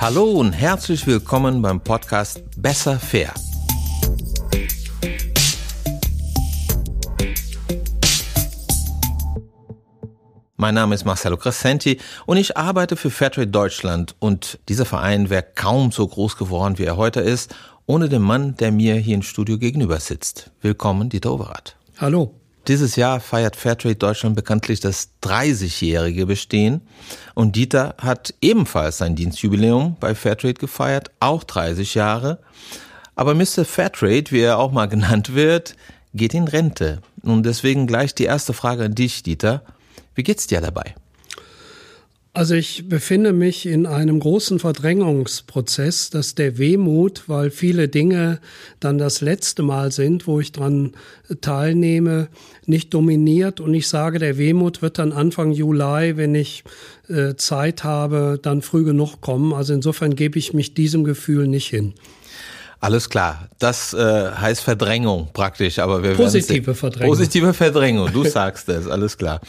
Hallo und herzlich willkommen beim Podcast Besser Fair. Mein Name ist Marcelo Crescenti und ich arbeite für Fairtrade Deutschland und dieser Verein wäre kaum so groß geworden, wie er heute ist, ohne den Mann, der mir hier im Studio gegenüber sitzt. Willkommen, Dieter Overath. Hallo. Dieses Jahr feiert Fairtrade Deutschland bekanntlich das 30-jährige Bestehen und Dieter hat ebenfalls sein Dienstjubiläum bei Fairtrade gefeiert, auch 30 Jahre. Aber Mr. Fairtrade, wie er auch mal genannt wird, geht in Rente. Und deswegen gleich die erste Frage an dich, Dieter. Wie geht's dir dabei? Also ich befinde mich in einem großen Verdrängungsprozess, dass der Wehmut, weil viele Dinge dann das letzte Mal sind, wo ich dran teilnehme, nicht dominiert. Und ich sage, der Wehmut wird dann Anfang Juli, wenn ich äh, Zeit habe, dann früh genug kommen. Also insofern gebe ich mich diesem Gefühl nicht hin. Alles klar. Das äh, heißt Verdrängung praktisch, aber wir positive Verdrängung. Positive Verdrängung. Du sagst es. Alles klar.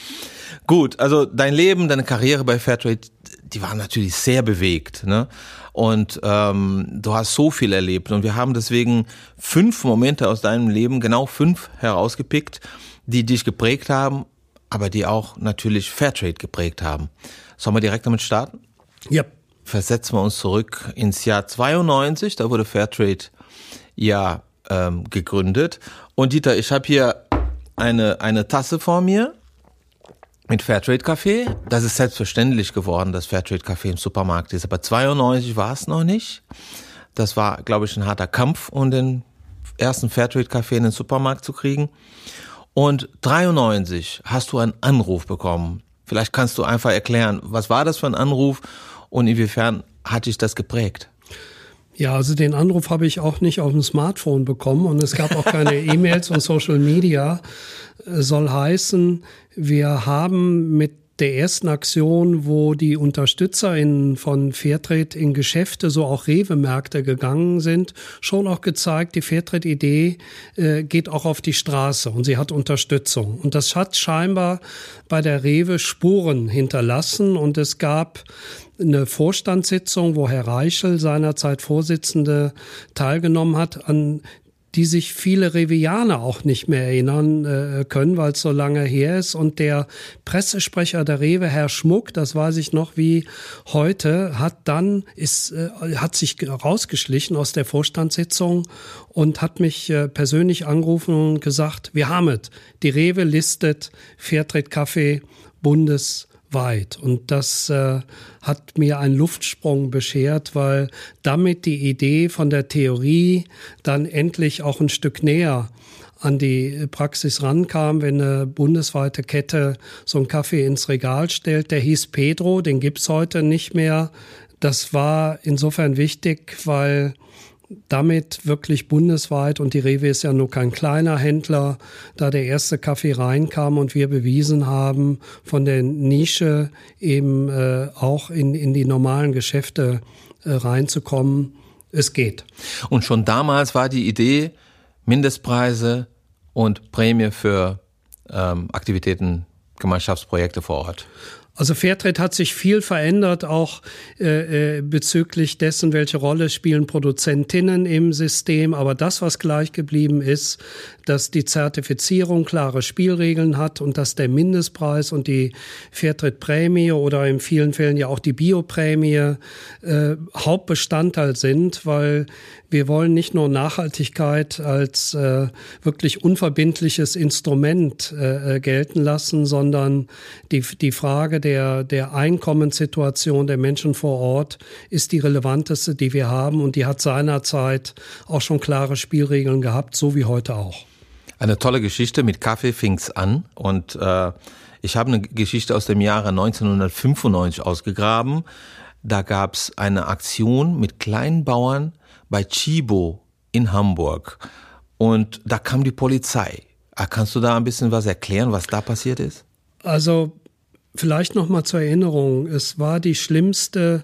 Gut. Also dein Leben, deine Karriere bei Fairtrade, die war natürlich sehr bewegt, ne? Und ähm, du hast so viel erlebt und wir haben deswegen fünf Momente aus deinem Leben, genau fünf herausgepickt, die dich geprägt haben, aber die auch natürlich Fairtrade geprägt haben. Sollen wir direkt damit starten? Ja versetzen wir uns zurück ins Jahr 92, da wurde Fairtrade ja ähm, gegründet. Und Dieter, ich habe hier eine, eine Tasse vor mir mit Fairtrade Kaffee. Das ist selbstverständlich geworden, dass Fairtrade Kaffee im Supermarkt ist. Aber 92 war es noch nicht. Das war, glaube ich, ein harter Kampf, um den ersten Fairtrade Kaffee in den Supermarkt zu kriegen. Und 93 hast du einen Anruf bekommen. Vielleicht kannst du einfach erklären, was war das für ein Anruf und inwiefern hat dich das geprägt? Ja, also den Anruf habe ich auch nicht auf dem Smartphone bekommen und es gab auch keine E-Mails und Social Media. Soll heißen, wir haben mit der ersten Aktion, wo die UnterstützerInnen von Fairtrade in Geschäfte, so auch Rewe-Märkte gegangen sind, schon auch gezeigt, die Fairtrade-Idee äh, geht auch auf die Straße und sie hat Unterstützung. Und das hat scheinbar bei der Rewe Spuren hinterlassen und es gab eine Vorstandssitzung, wo Herr Reichel, seinerzeit Vorsitzende, teilgenommen hat, an die sich viele Revianer auch nicht mehr erinnern äh, können, weil es so lange her ist. Und der Pressesprecher der Rewe, Herr Schmuck, das weiß ich noch wie heute, hat dann ist äh, hat sich rausgeschlichen aus der Vorstandssitzung und hat mich äh, persönlich angerufen und gesagt: Wir haben es. Die Rewe listet Fairtrade Kaffee Bundes weit. Und das äh, hat mir einen Luftsprung beschert, weil damit die Idee von der Theorie dann endlich auch ein Stück näher an die Praxis rankam, wenn eine bundesweite Kette so einen Kaffee ins Regal stellt. Der hieß Pedro, den gibt's heute nicht mehr. Das war insofern wichtig, weil damit wirklich bundesweit und die Rewe ist ja nur kein kleiner Händler, da der erste Kaffee reinkam und wir bewiesen haben, von der Nische eben äh, auch in, in die normalen Geschäfte äh, reinzukommen. Es geht. Und schon damals war die Idee, Mindestpreise und Prämie für ähm, Aktivitäten, Gemeinschaftsprojekte vor Ort. Also Fairtrade hat sich viel verändert, auch äh, äh, bezüglich dessen, welche Rolle spielen Produzentinnen im System. Aber das, was gleich geblieben ist, dass die Zertifizierung klare Spielregeln hat und dass der Mindestpreis und die Fairtrade-Prämie oder in vielen Fällen ja auch die Bioprämie äh, Hauptbestandteil sind, weil wir wollen nicht nur Nachhaltigkeit als äh, wirklich unverbindliches Instrument äh, äh gelten lassen, sondern die, die Frage der, der Einkommenssituation der Menschen vor Ort ist die relevanteste, die wir haben und die hat seinerzeit auch schon klare Spielregeln gehabt, so wie heute auch. Eine tolle Geschichte. Mit Kaffee fing's an und äh, ich habe eine Geschichte aus dem Jahre 1995 ausgegraben. Da gab's eine Aktion mit kleinen Bauern bei Chibo in Hamburg und da kam die Polizei. Ah, kannst du da ein bisschen was erklären, was da passiert ist? Also Vielleicht noch mal zur Erinnerung, es war die schlimmste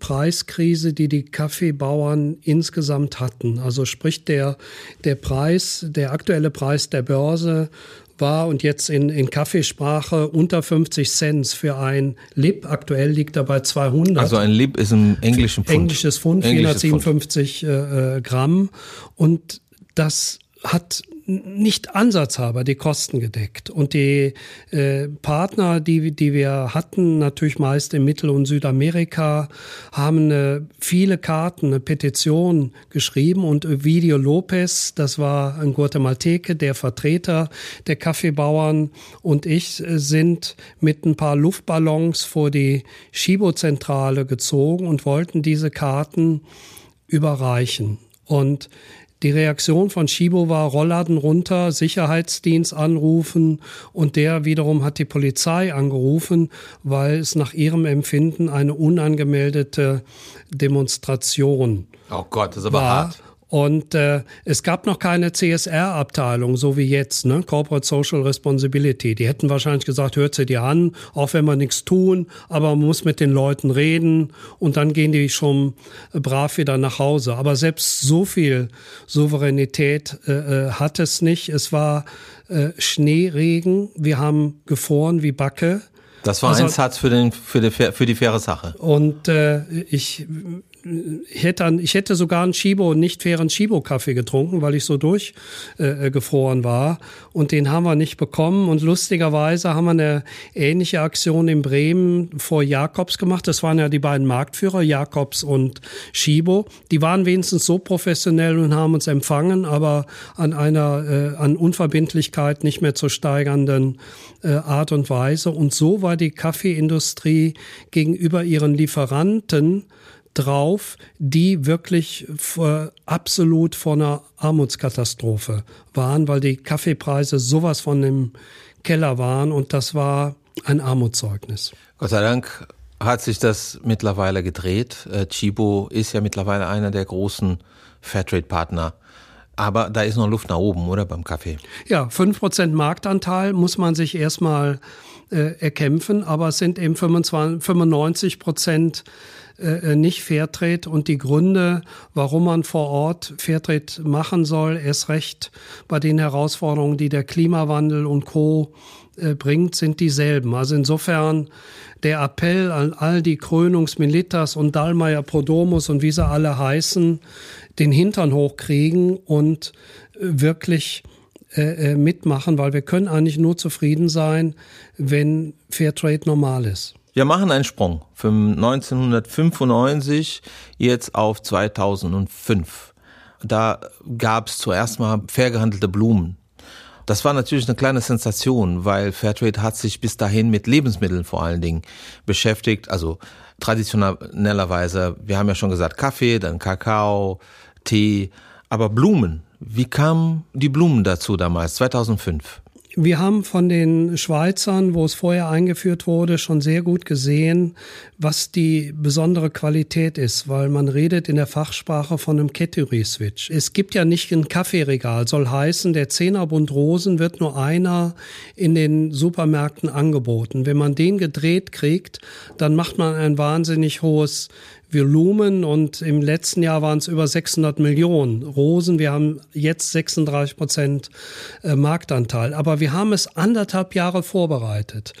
Preiskrise, die die Kaffeebauern insgesamt hatten. Also sprich der der Preis, der aktuelle Preis der Börse war und jetzt in, in Kaffeesprache unter 50 Cent für ein Lib. Aktuell liegt er bei 200. Also ein Lib ist im englischen Pfund. Englisches Pfund, Englisches 457 Pfund. Äh, Gramm. Und das hat nicht ansatzhalber die Kosten gedeckt. Und die äh, Partner, die, die wir hatten, natürlich meist in Mittel- und Südamerika, haben äh, viele Karten, eine Petition geschrieben und Ovidio Lopez, das war ein Guatemalteke, der Vertreter der Kaffeebauern und ich äh, sind mit ein paar Luftballons vor die Schibo-Zentrale gezogen und wollten diese Karten überreichen. Und die Reaktion von Schibo war Rollladen runter, Sicherheitsdienst anrufen und der wiederum hat die Polizei angerufen, weil es nach ihrem Empfinden eine unangemeldete Demonstration Oh Gott, das ist aber war. hart. Und äh, es gab noch keine CSR-Abteilung, so wie jetzt, ne? Corporate Social Responsibility. Die hätten wahrscheinlich gesagt, hört sie dir an, auch wenn wir nichts tun, aber man muss mit den Leuten reden und dann gehen die schon brav wieder nach Hause. Aber selbst so viel Souveränität äh, äh, hat es nicht. Es war äh, Schneeregen, wir haben gefroren wie Backe. Das war Also- ein Satz für, den, für, die, für die faire Sache. Und äh, ich, ich, hätte, ich hätte sogar einen Chibo, nicht fairen Chibo-Kaffee getrunken, weil ich so durchgefroren äh, gefroren war. Und den haben wir nicht bekommen. Und lustigerweise haben wir eine ähnliche Aktion in Bremen vor Jakobs gemacht. Das waren ja die beiden Marktführer, Jakobs und Chibo. Die waren wenigstens so professionell und haben uns empfangen, aber an einer äh, an Unverbindlichkeit nicht mehr zu steigernden äh, Art und Weise. Und so war die Kaffeeindustrie gegenüber ihren Lieferanten drauf, die wirklich vor, absolut vor einer Armutskatastrophe waren, weil die Kaffeepreise sowas von im Keller waren und das war ein Armutszeugnis. Gott sei Dank hat sich das mittlerweile gedreht. Äh, Chibo ist ja mittlerweile einer der großen Fairtrade-Partner. Aber da ist noch Luft nach oben, oder beim Kaffee? Ja, 5% Marktanteil muss man sich erstmal äh, erkämpfen, aber es sind eben 25, 95 Prozent äh, nicht Fairtrade und die Gründe, warum man vor Ort Fairtrade machen soll, erst recht bei den Herausforderungen, die der Klimawandel und Co. äh, bringt, sind dieselben. Also insofern der Appell an all die Krönungsmilitas und Dallmayr Prodomus und wie sie alle heißen, den Hintern hochkriegen und äh, wirklich äh, äh, mitmachen, weil wir können eigentlich nur zufrieden sein, wenn Fairtrade normal ist. Wir machen einen Sprung von 1995 jetzt auf 2005. Da gab es zuerst mal fair gehandelte Blumen. Das war natürlich eine kleine Sensation, weil Fairtrade hat sich bis dahin mit Lebensmitteln vor allen Dingen beschäftigt. Also traditionellerweise, wir haben ja schon gesagt, Kaffee, dann Kakao, Tee, aber Blumen. Wie kamen die Blumen dazu damals, 2005? Wir haben von den Schweizern, wo es vorher eingeführt wurde, schon sehr gut gesehen, was die besondere Qualität ist, weil man redet in der Fachsprache von einem Category-Switch. Es gibt ja nicht ein Kaffeeregal, soll heißen, der Zehnerbund Rosen wird nur einer in den Supermärkten angeboten. Wenn man den gedreht kriegt, dann macht man ein wahnsinnig hohes Volumen und im letzten Jahr waren es über 600 Millionen Rosen. Wir haben jetzt 36 Prozent äh, Marktanteil. Aber wir haben es anderthalb Jahre vorbereitet.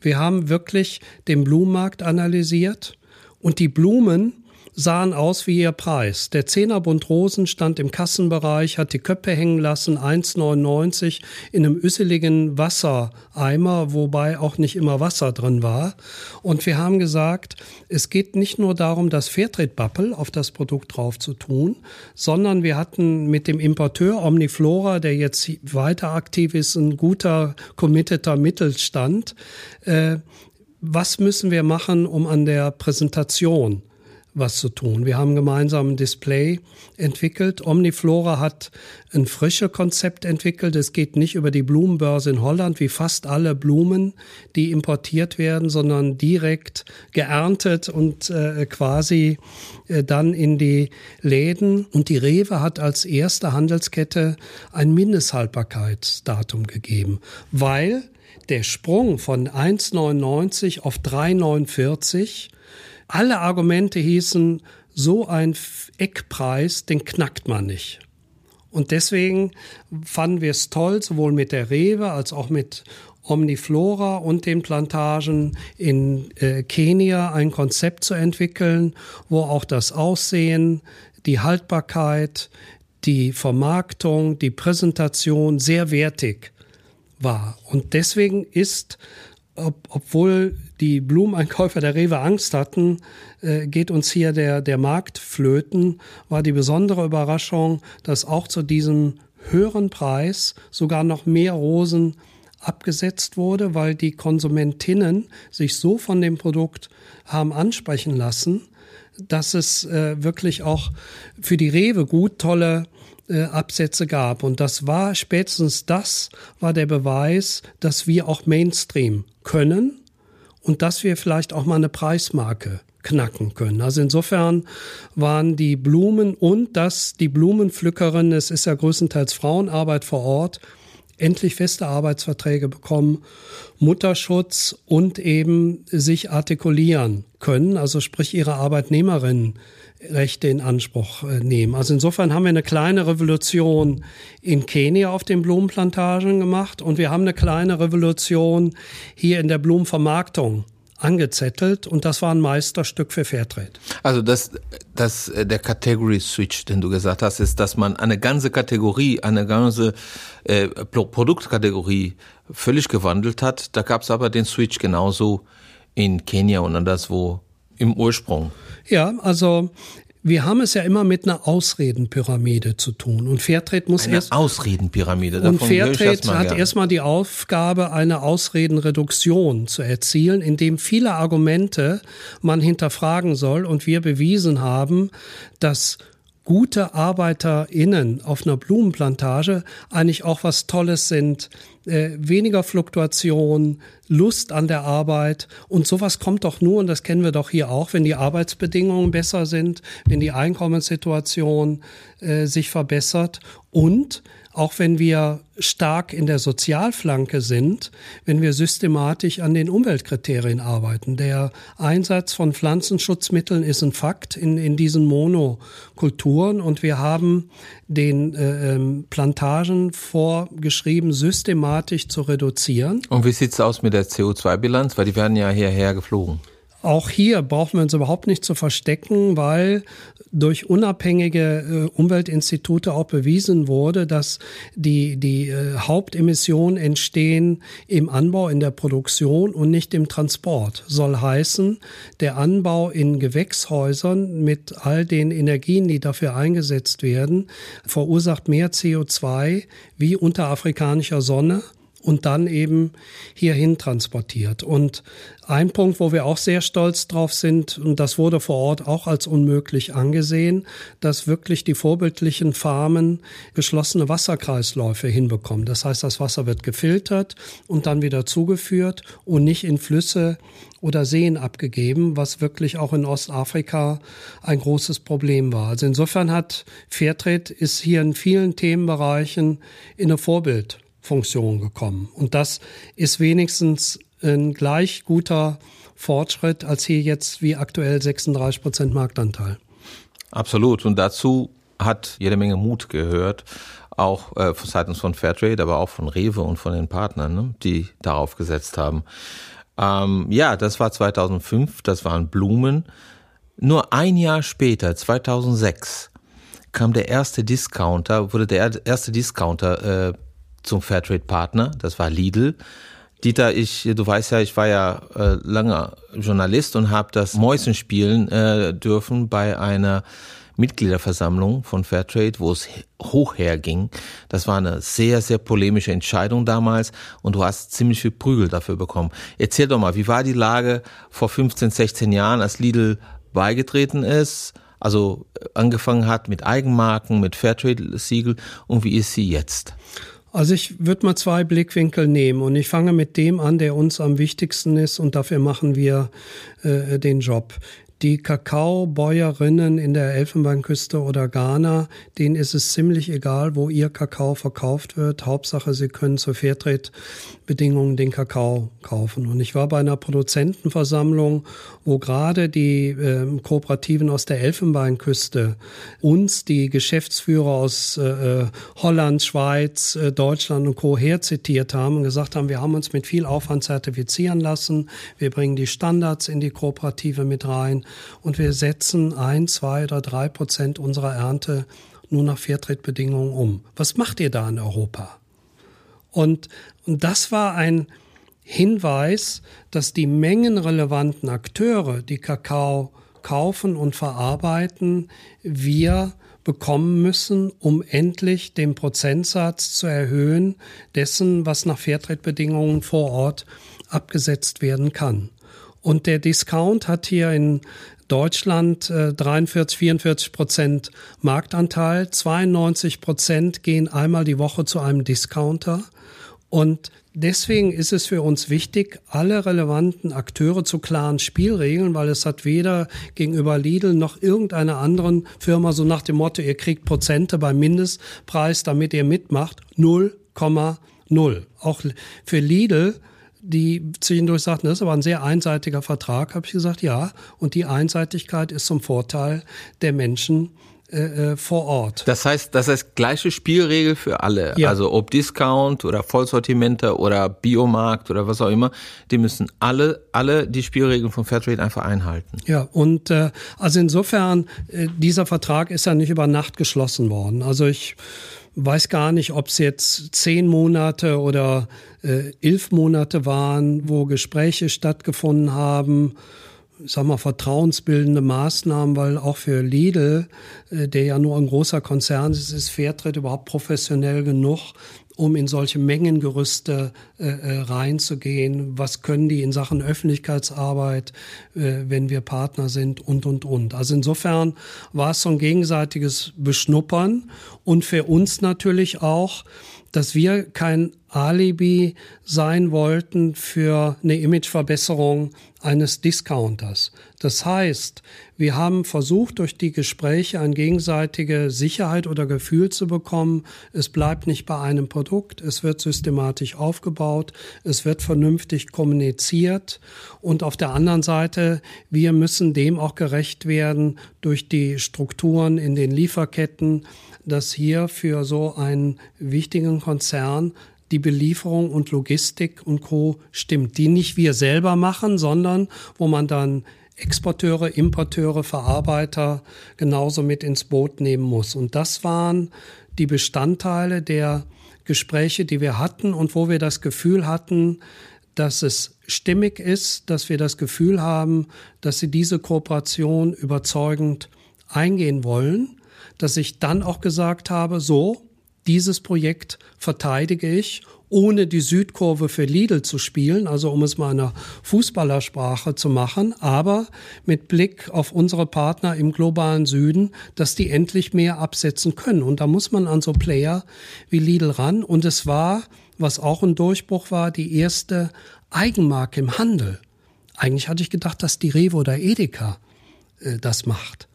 Wir haben wirklich den Blumenmarkt analysiert und die Blumen sahen aus wie ihr Preis. Der Zehnerbund Rosen stand im Kassenbereich, hat die Köpfe hängen lassen, 1,99 in einem üsseligen Wassereimer, wobei auch nicht immer Wasser drin war. Und wir haben gesagt, es geht nicht nur darum, das Fairtrade-Bappel auf das Produkt drauf zu tun, sondern wir hatten mit dem Importeur Omniflora, der jetzt weiter aktiv ist, ein guter, committeter Mittelstand. Äh, was müssen wir machen, um an der Präsentation was zu tun. Wir haben gemeinsam ein Display entwickelt. Omniflora hat ein frische Konzept entwickelt. Es geht nicht über die Blumenbörse in Holland wie fast alle Blumen, die importiert werden, sondern direkt geerntet und äh, quasi äh, dann in die Läden. Und die Rewe hat als erste Handelskette ein Mindesthaltbarkeitsdatum gegeben, weil der Sprung von 1,99 auf 3,49, alle Argumente hießen, so ein Eckpreis, den knackt man nicht. Und deswegen fanden wir es toll, sowohl mit der Rewe als auch mit Omniflora und den Plantagen in äh, Kenia ein Konzept zu entwickeln, wo auch das Aussehen, die Haltbarkeit, die Vermarktung, die Präsentation sehr wertig war. Und deswegen ist, ob, obwohl die Blumeneinkäufer der Rewe Angst hatten, äh, geht uns hier der, der Markt flöten, war die besondere Überraschung, dass auch zu diesem höheren Preis sogar noch mehr Rosen abgesetzt wurde, weil die Konsumentinnen sich so von dem Produkt haben ansprechen lassen, dass es äh, wirklich auch für die Rewe gut tolle äh, Absätze gab. Und das war spätestens das war der Beweis, dass wir auch Mainstream können und dass wir vielleicht auch mal eine Preismarke knacken können. Also insofern waren die Blumen und das die Blumenpflückerinnen, es ist ja größtenteils Frauenarbeit vor Ort, endlich feste Arbeitsverträge bekommen, Mutterschutz und eben sich artikulieren können, also sprich ihre Arbeitnehmerinnenrechte in Anspruch äh, nehmen. Also insofern haben wir eine kleine Revolution in Kenia auf den Blumenplantagen gemacht und wir haben eine kleine Revolution hier in der Blumenvermarktung angezettelt und das war ein Meisterstück für Fairtrade. Also das, das, äh, der Category Switch, den du gesagt hast, ist, dass man eine ganze Kategorie, eine ganze äh, Produktkategorie völlig gewandelt hat. Da gab es aber den Switch genauso in Kenia und anderswo im Ursprung. Ja, also wir haben es ja immer mit einer Ausredenpyramide zu tun. Und Fairtrade muss eine erst. Ausredenpyramide. Davon und Fairtrade hat erstmal die Aufgabe, eine Ausredenreduktion zu erzielen, indem viele Argumente man hinterfragen soll. Und wir bewiesen haben, dass gute ArbeiterInnen auf einer Blumenplantage eigentlich auch was Tolles sind. Äh, weniger Fluktuation, Lust an der Arbeit. Und sowas kommt doch nur, und das kennen wir doch hier auch, wenn die Arbeitsbedingungen besser sind, wenn die Einkommenssituation äh, sich verbessert. Und auch wenn wir stark in der Sozialflanke sind, wenn wir systematisch an den Umweltkriterien arbeiten. Der Einsatz von Pflanzenschutzmitteln ist ein Fakt in, in diesen Monokulturen und wir haben den äh, ähm, Plantagen vorgeschrieben, systematisch zu reduzieren. Und wie sieht's aus mit der CO2-Bilanz? Weil die werden ja hierher geflogen. Auch hier brauchen wir uns überhaupt nicht zu verstecken, weil durch unabhängige äh, Umweltinstitute auch bewiesen wurde, dass die, die äh, Hauptemissionen entstehen im Anbau, in der Produktion und nicht im Transport. Soll heißen, der Anbau in Gewächshäusern mit all den Energien, die dafür eingesetzt werden, verursacht mehr CO2 wie unter afrikanischer Sonne und dann eben hierhin transportiert. Und ein Punkt, wo wir auch sehr stolz drauf sind, und das wurde vor Ort auch als unmöglich angesehen, dass wirklich die vorbildlichen Farmen geschlossene Wasserkreisläufe hinbekommen. Das heißt, das Wasser wird gefiltert und dann wieder zugeführt und nicht in Flüsse oder Seen abgegeben, was wirklich auch in Ostafrika ein großes Problem war. Also insofern hat Fairtrade ist hier in vielen Themenbereichen in eine Vorbild Funktion gekommen. Und das ist wenigstens ein gleich guter Fortschritt als hier jetzt wie aktuell 36 Prozent Marktanteil. Absolut. Und dazu hat jede Menge Mut gehört, auch äh, seitens von Fairtrade, aber auch von Rewe und von den Partnern, ne, die darauf gesetzt haben. Ähm, ja, das war 2005, das waren Blumen. Nur ein Jahr später, 2006, kam der erste Discounter, wurde der erste Discounter äh, zum Fairtrade-Partner, das war Lidl. Dieter, ich, du weißt ja, ich war ja äh, lange Journalist und habe das Mäusen spielen äh, dürfen bei einer Mitgliederversammlung von Fairtrade, wo es hoch herging. Das war eine sehr, sehr polemische Entscheidung damals und du hast ziemlich viel Prügel dafür bekommen. Erzähl doch mal, wie war die Lage vor 15, 16 Jahren, als Lidl beigetreten ist, also äh, angefangen hat mit Eigenmarken, mit Fairtrade-Siegel und wie ist sie jetzt? Also ich würde mal zwei Blickwinkel nehmen und ich fange mit dem an, der uns am wichtigsten ist und dafür machen wir äh, den Job. die Kakaobäuerinnen in der Elfenbeinküste oder Ghana, denen ist es ziemlich egal, wo ihr Kakao verkauft wird. Hauptsache, sie können zu Fairtrade-Bedingungen den Kakao kaufen. Und ich war bei einer Produzentenversammlung, wo gerade die äh, Kooperativen aus der Elfenbeinküste uns, die Geschäftsführer aus äh, Holland, Schweiz, äh, Deutschland und Co. herzitiert haben und gesagt haben, wir haben uns mit viel Aufwand zertifizieren lassen. Wir bringen die Standards in die Kooperative mit rein und wir setzen ein, zwei oder drei Prozent unserer Ernte nur nach Fairtrade-Bedingungen um. Was macht ihr da in Europa? Und, und das war ein Hinweis, dass die mengenrelevanten Akteure, die Kakao kaufen und verarbeiten, wir bekommen müssen, um endlich den Prozentsatz zu erhöhen dessen, was nach Fairtrade-Bedingungen vor Ort abgesetzt werden kann. Und der Discount hat hier in Deutschland äh, 43, 44 Prozent Marktanteil. 92 Prozent gehen einmal die Woche zu einem Discounter. Und deswegen ist es für uns wichtig, alle relevanten Akteure zu klaren Spielregeln, weil es hat weder gegenüber Lidl noch irgendeiner anderen Firma so nach dem Motto, ihr kriegt Prozente beim Mindestpreis, damit ihr mitmacht, 0,0. Auch für Lidl die zwischendurch sagten, das ist aber ein sehr einseitiger Vertrag, habe ich gesagt, ja. Und die Einseitigkeit ist zum Vorteil der Menschen äh, äh, vor Ort. Das heißt, das heißt gleiche Spielregel für alle. Ja. Also ob Discount oder Vollsortimente oder Biomarkt oder was auch immer, die müssen alle, alle die Spielregeln von Fairtrade einfach einhalten. Ja, und äh, also insofern, äh, dieser Vertrag ist ja nicht über Nacht geschlossen worden. Also ich weiß gar nicht, ob es jetzt zehn Monate oder äh, elf Monate waren, wo Gespräche stattgefunden haben, sag mal, vertrauensbildende Maßnahmen, weil auch für Lidl, äh, der ja nur ein großer Konzern ist, ist Fairtrade überhaupt professionell genug, um in solche Mengengerüste äh, äh, reinzugehen. Was können die in Sachen Öffentlichkeitsarbeit, äh, wenn wir Partner sind und, und, und. Also insofern war es so ein gegenseitiges Beschnuppern und für uns natürlich auch, dass wir kein Alibi sein wollten für eine Imageverbesserung eines Discounters. Das heißt, wir haben versucht, durch die Gespräche eine gegenseitige Sicherheit oder Gefühl zu bekommen. Es bleibt nicht bei einem Produkt, es wird systematisch aufgebaut, es wird vernünftig kommuniziert und auf der anderen Seite, wir müssen dem auch gerecht werden durch die Strukturen in den Lieferketten, dass hier für so einen wichtigen Konzern die Belieferung und Logistik und Co. stimmt, die nicht wir selber machen, sondern wo man dann Exporteure, Importeure, Verarbeiter genauso mit ins Boot nehmen muss. Und das waren die Bestandteile der Gespräche, die wir hatten und wo wir das Gefühl hatten, dass es stimmig ist, dass wir das Gefühl haben, dass sie diese Kooperation überzeugend eingehen wollen dass ich dann auch gesagt habe, so, dieses Projekt verteidige ich, ohne die Südkurve für Lidl zu spielen, also um es mal in einer Fußballersprache zu machen, aber mit Blick auf unsere Partner im globalen Süden, dass die endlich mehr absetzen können. Und da muss man an so Player wie Lidl ran. Und es war, was auch ein Durchbruch war, die erste Eigenmarke im Handel. Eigentlich hatte ich gedacht, dass die Revo oder Edeka äh, das macht.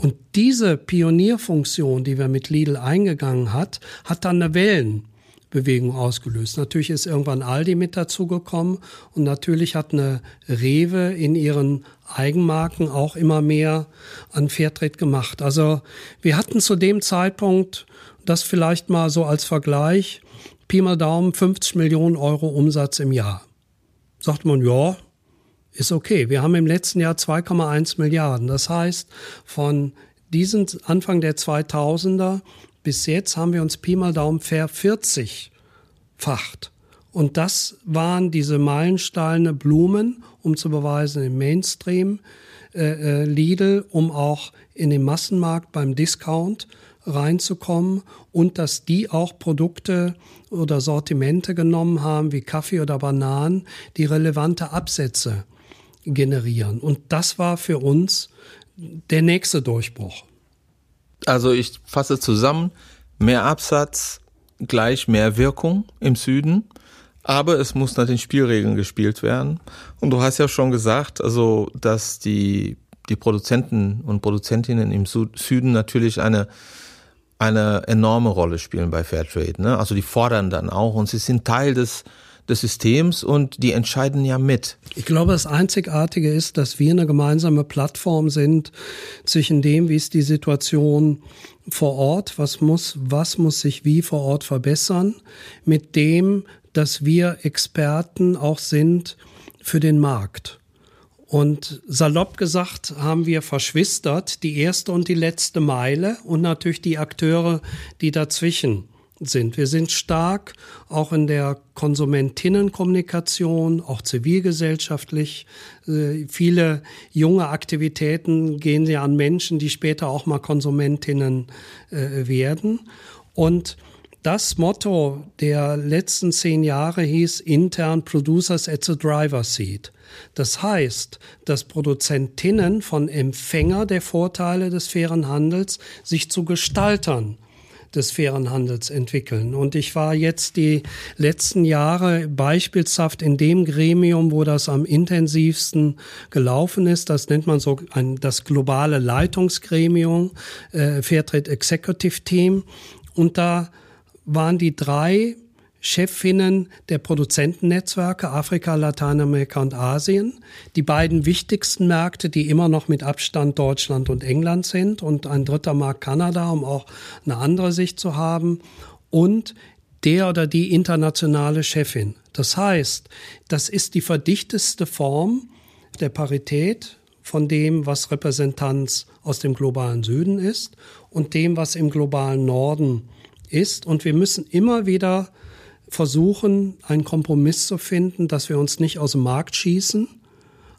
Und diese Pionierfunktion, die wir mit Lidl eingegangen hat, hat dann eine Wellenbewegung ausgelöst. Natürlich ist irgendwann Aldi mit dazugekommen und natürlich hat eine Rewe in ihren Eigenmarken auch immer mehr an Fairtrade gemacht. Also wir hatten zu dem Zeitpunkt, das vielleicht mal so als Vergleich, Pi mal Daumen 50 Millionen Euro Umsatz im Jahr. Sagt man, ja, ist okay. Wir haben im letzten Jahr 2,1 Milliarden. Das heißt, von diesem Anfang der 2000er bis jetzt haben wir uns Pi mal Daumen vervierzigfacht. Und das waren diese Meilensteine Blumen, um zu beweisen im Mainstream, äh, äh, Lidl, um auch in den Massenmarkt beim Discount reinzukommen und dass die auch Produkte oder Sortimente genommen haben wie Kaffee oder Bananen, die relevante Absätze generieren. Und das war für uns der nächste Durchbruch. Also ich fasse zusammen, mehr Absatz gleich mehr Wirkung im Süden, aber es muss nach den Spielregeln gespielt werden. Und du hast ja schon gesagt, also dass die die Produzenten und Produzentinnen im Süden natürlich eine eine enorme Rolle spielen bei Fairtrade. Ne? Also die fordern dann auch und sie sind Teil des des Systems und die entscheiden ja mit. Ich glaube, das Einzigartige ist, dass wir eine gemeinsame Plattform sind zwischen dem, wie ist die Situation vor Ort, was muss, was muss sich wie vor Ort verbessern, mit dem, dass wir Experten auch sind für den Markt. Und salopp gesagt haben wir verschwistert die erste und die letzte Meile und natürlich die Akteure, die dazwischen sind. Wir sind stark auch in der Konsumentinnenkommunikation, auch zivilgesellschaftlich. Äh, viele junge Aktivitäten gehen ja an Menschen, die später auch mal Konsumentinnen äh, werden. Und das Motto der letzten zehn Jahre hieß intern Producers at the Driver Seat. Das heißt, dass Produzentinnen von Empfänger der Vorteile des fairen Handels sich zu Gestaltern des fairen Handels entwickeln. Und ich war jetzt die letzten Jahre beispielshaft in dem Gremium, wo das am intensivsten gelaufen ist. Das nennt man so ein, das globale Leitungsgremium, äh, Fairtrade Executive Team. Und da waren die drei Chefinnen der Produzentennetzwerke Afrika, Lateinamerika und Asien. Die beiden wichtigsten Märkte, die immer noch mit Abstand Deutschland und England sind und ein dritter Markt Kanada, um auch eine andere Sicht zu haben. Und der oder die internationale Chefin. Das heißt, das ist die verdichteste Form der Parität von dem, was Repräsentanz aus dem globalen Süden ist und dem, was im globalen Norden ist. Und wir müssen immer wieder versuchen, einen Kompromiss zu finden, dass wir uns nicht aus dem Markt schießen,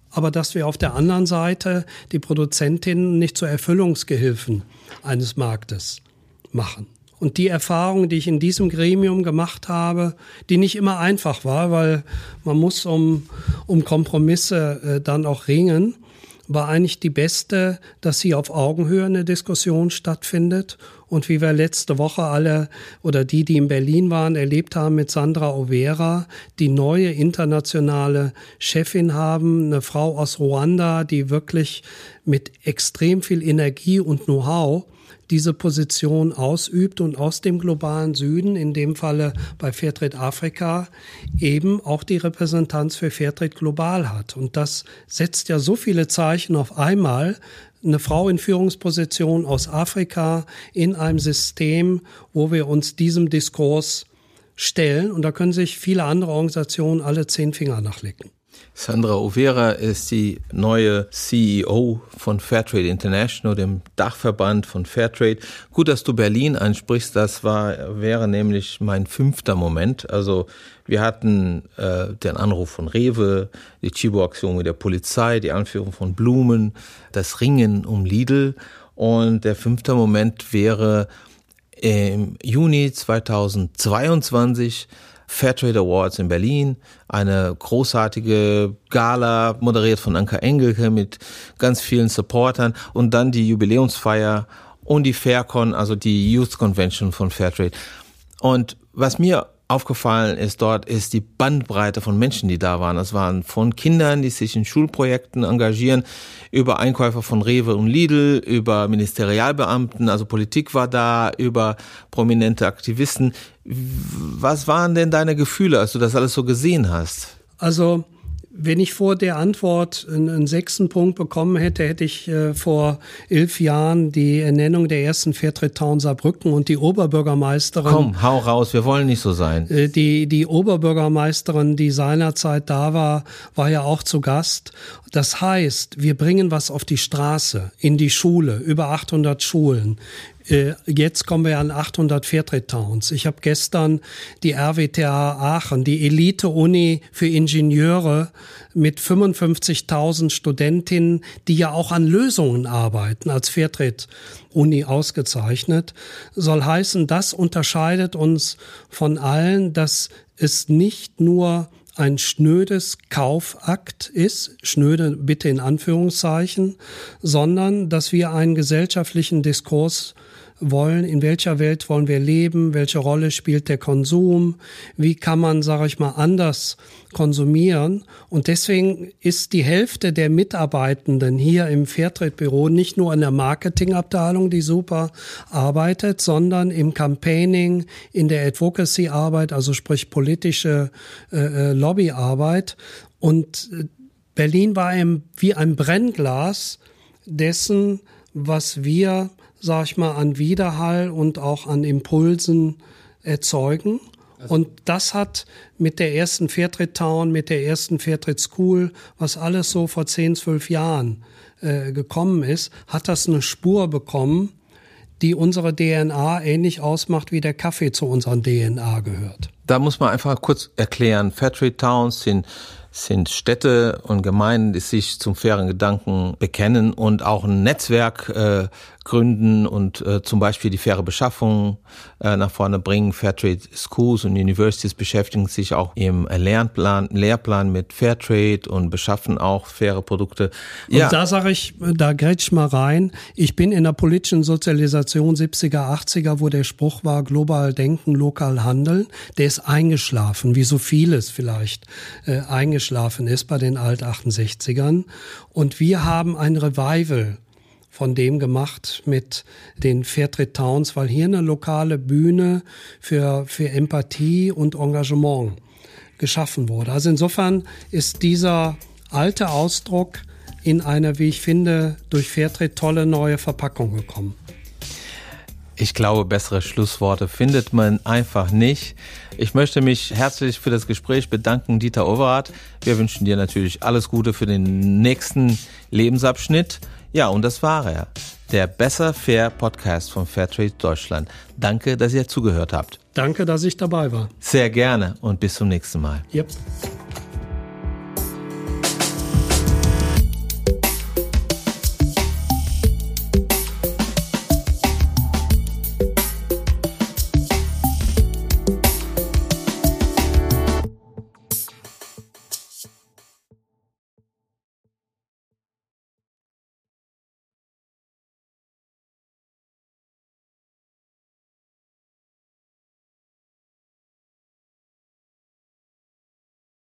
aber dass wir auf der anderen Seite die Produzentinnen nicht zu Erfüllungsgehilfen eines Marktes machen. Und die Erfahrung, die ich in diesem Gremium gemacht habe, die nicht immer einfach war, weil man muss um, um Kompromisse äh, dann auch ringen, war eigentlich die beste, dass sie auf Augenhöhe eine Diskussion stattfindet. Und wie wir letzte Woche alle oder die, die in Berlin waren, erlebt haben mit Sandra Overa, die neue internationale Chefin haben, eine Frau aus Ruanda, die wirklich mit extrem viel Energie und Know-how diese Position ausübt und aus dem globalen Süden, in dem Falle bei Fairtrade Afrika, eben auch die Repräsentanz für Fairtrade global hat. Und das setzt ja so viele Zeichen auf einmal, eine Frau in Führungsposition aus Afrika in einem System, wo wir uns diesem Diskurs stellen. Und da können sich viele andere Organisationen alle zehn Finger nachlecken. Sandra Overa ist die neue CEO von Fairtrade International, dem Dachverband von Fairtrade. Gut, dass du Berlin ansprichst. Das war, wäre nämlich mein fünfter Moment. Also wir hatten äh, den Anruf von Rewe, die Chibo-Aktion mit der Polizei, die Anführung von Blumen, das Ringen um Lidl. Und der fünfte Moment wäre im Juni 2022 Fairtrade Awards in Berlin, eine großartige Gala, moderiert von Anka Engelke mit ganz vielen Supportern und dann die Jubiläumsfeier und die Faircon, also die Youth Convention von Fairtrade. Und was mir aufgefallen ist dort, ist die Bandbreite von Menschen, die da waren. Es waren von Kindern, die sich in Schulprojekten engagieren, über Einkäufer von Rewe und Lidl, über Ministerialbeamten, also Politik war da, über prominente Aktivisten. Was waren denn deine Gefühle, als du das alles so gesehen hast? Also wenn ich vor der Antwort einen, sechsten Punkt bekommen hätte, hätte ich äh, vor elf Jahren die Ernennung der ersten Fairtrade Town Saarbrücken und die Oberbürgermeisterin. Komm, hau raus, wir wollen nicht so sein. Äh, die, die Oberbürgermeisterin, die seinerzeit da war, war ja auch zu Gast. Das heißt, wir bringen was auf die Straße, in die Schule, über 800 Schulen. Äh, jetzt kommen wir an 800 Fairtrade Towns. Ich habe gestern die RWTH Aachen, die Elite-Uni für Ingenieure mit 55.000 Studentinnen, die ja auch an Lösungen arbeiten, als Fairtrade-Uni ausgezeichnet. Soll heißen, das unterscheidet uns von allen, dass es nicht nur ein schnödes Kaufakt ist, schnöde bitte in Anführungszeichen, sondern dass wir einen gesellschaftlichen Diskurs wollen, in welcher Welt wollen wir leben, welche Rolle spielt der Konsum, wie kann man, sage ich mal, anders konsumieren. Und deswegen ist die Hälfte der Mitarbeitenden hier im Fairtrade-Büro nicht nur in der Marketingabteilung, die super arbeitet, sondern im Campaigning, in der Advocacy-Arbeit, also sprich politische äh, äh Lobbyarbeit. Und äh, Berlin war ein, wie ein Brennglas dessen, was wir, sag ich mal, an Widerhall und auch an Impulsen erzeugen. Also und das hat mit der ersten Fairtrade Town, mit der ersten Fairtrade School, was alles so vor 10, 12 Jahren äh, gekommen ist, hat das eine Spur bekommen, die unsere DNA ähnlich ausmacht, wie der Kaffee zu unseren DNA gehört. Da muss man einfach kurz erklären, Fairtrade Towns sind sind Städte und Gemeinden, die sich zum fairen Gedanken bekennen und auch ein Netzwerk äh, gründen und äh, zum Beispiel die faire Beschaffung äh, nach vorne bringen. Fairtrade Schools und Universities beschäftigen sich auch im Lernplan, Lehrplan mit Fairtrade und beschaffen auch faire Produkte. Ja. Und da sage ich, da grätsch ich mal rein. Ich bin in der politischen Sozialisation 70er, 80er, wo der Spruch war, global denken, lokal handeln. Der ist eingeschlafen, wie so vieles vielleicht äh, eingeschlafen ist bei den Alt-68ern. Und wir haben ein Revival von dem gemacht mit den Fairtrade Towns, weil hier eine lokale Bühne für, für Empathie und Engagement geschaffen wurde. Also insofern ist dieser alte Ausdruck in einer, wie ich finde, durch Fairtrade tolle neue Verpackung gekommen. Ich glaube, bessere Schlussworte findet man einfach nicht. Ich möchte mich herzlich für das Gespräch bedanken, Dieter Overath. Wir wünschen dir natürlich alles Gute für den nächsten Lebensabschnitt. Ja, und das war er. Der Besser Fair Podcast von Fairtrade Deutschland. Danke, dass ihr zugehört habt. Danke, dass ich dabei war. Sehr gerne und bis zum nächsten Mal. Yep.